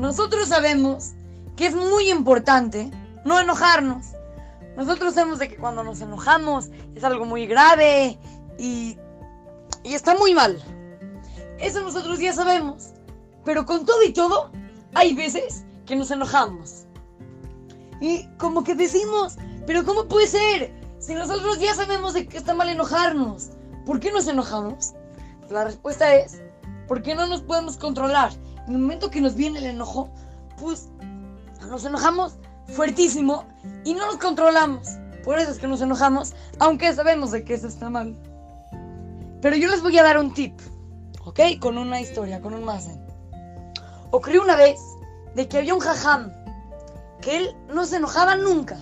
nosotros sabemos que es muy importante no enojarnos. Nosotros sabemos de que cuando nos enojamos es algo muy grave y, y está muy mal. Eso nosotros ya sabemos. Pero con todo y todo, hay veces que nos enojamos. Y como que decimos, pero ¿cómo puede ser? Si nosotros ya sabemos de que está mal enojarnos, ¿por qué nos enojamos? La respuesta es, porque no nos podemos controlar. En el momento que nos viene el enojo, pues nos enojamos fuertísimo y no nos controlamos. Por eso es que nos enojamos, aunque sabemos de que eso está mal. Pero yo les voy a dar un tip, ¿ok? Con una historia, con un mazen. Ocurrió una vez de que había un jajam que él no se enojaba nunca.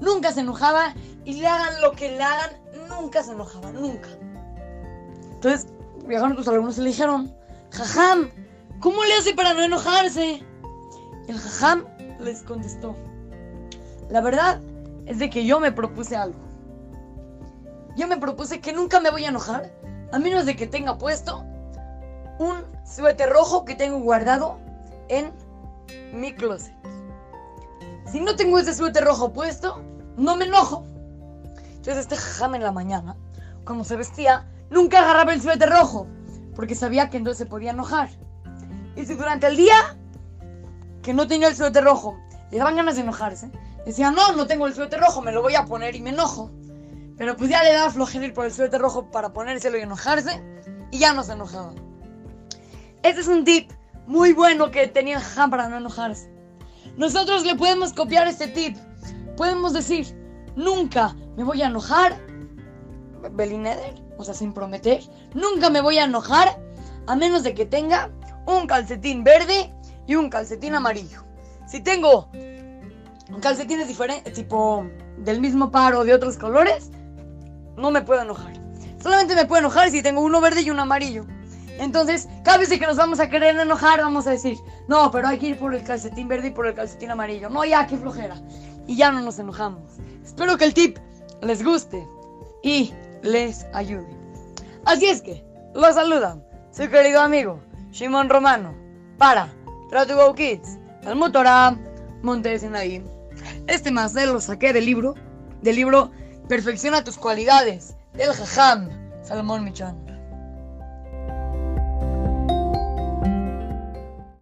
Nunca se enojaba y le hagan lo que le hagan, nunca se enojaba, nunca. Entonces, viajaron tus alumnos y le dijeron, jajam, ¿cómo le hace para no enojarse? El jajam les contestó, la verdad es de que yo me propuse algo. Yo me propuse que nunca me voy a enojar, a menos de que tenga puesto un suéter rojo que tengo guardado en mi closet. Si no tengo ese suéter rojo puesto, no me enojo. Entonces este jajam en la mañana, cuando se vestía, nunca agarraba el suéter rojo, porque sabía que entonces se podía enojar. Y si durante el día que no tenía el suéter rojo, le daban ganas de enojarse, decía, no, no tengo el suéter rojo, me lo voy a poner y me enojo. Pero pues ya le daba flojera por el suéter rojo para ponérselo y enojarse, y ya no se enojaba. Este es un tip muy bueno que tenía jajam para no enojarse. Nosotros le podemos copiar este tip. Podemos decir, nunca me voy a enojar, Belineder, o sea, sin prometer, nunca me voy a enojar a menos de que tenga un calcetín verde y un calcetín amarillo. Si tengo calcetines diferentes, tipo del mismo par o de otros colores, no me puedo enojar. Solamente me puedo enojar si tengo uno verde y uno amarillo. Entonces, cada vez que nos vamos a querer enojar, vamos a decir, no, pero hay que ir por el calcetín verde y por el calcetín amarillo. No, ya, qué flojera. Y ya no nos enojamos. Espero que el tip les guste y les ayude. Así es que, los saludan su querido amigo Shimon Romano para Try Go Kids, el Motorá Montes ahí. Este más lo saqué del libro, del libro Perfecciona tus cualidades, del Jajam Salomón Michan.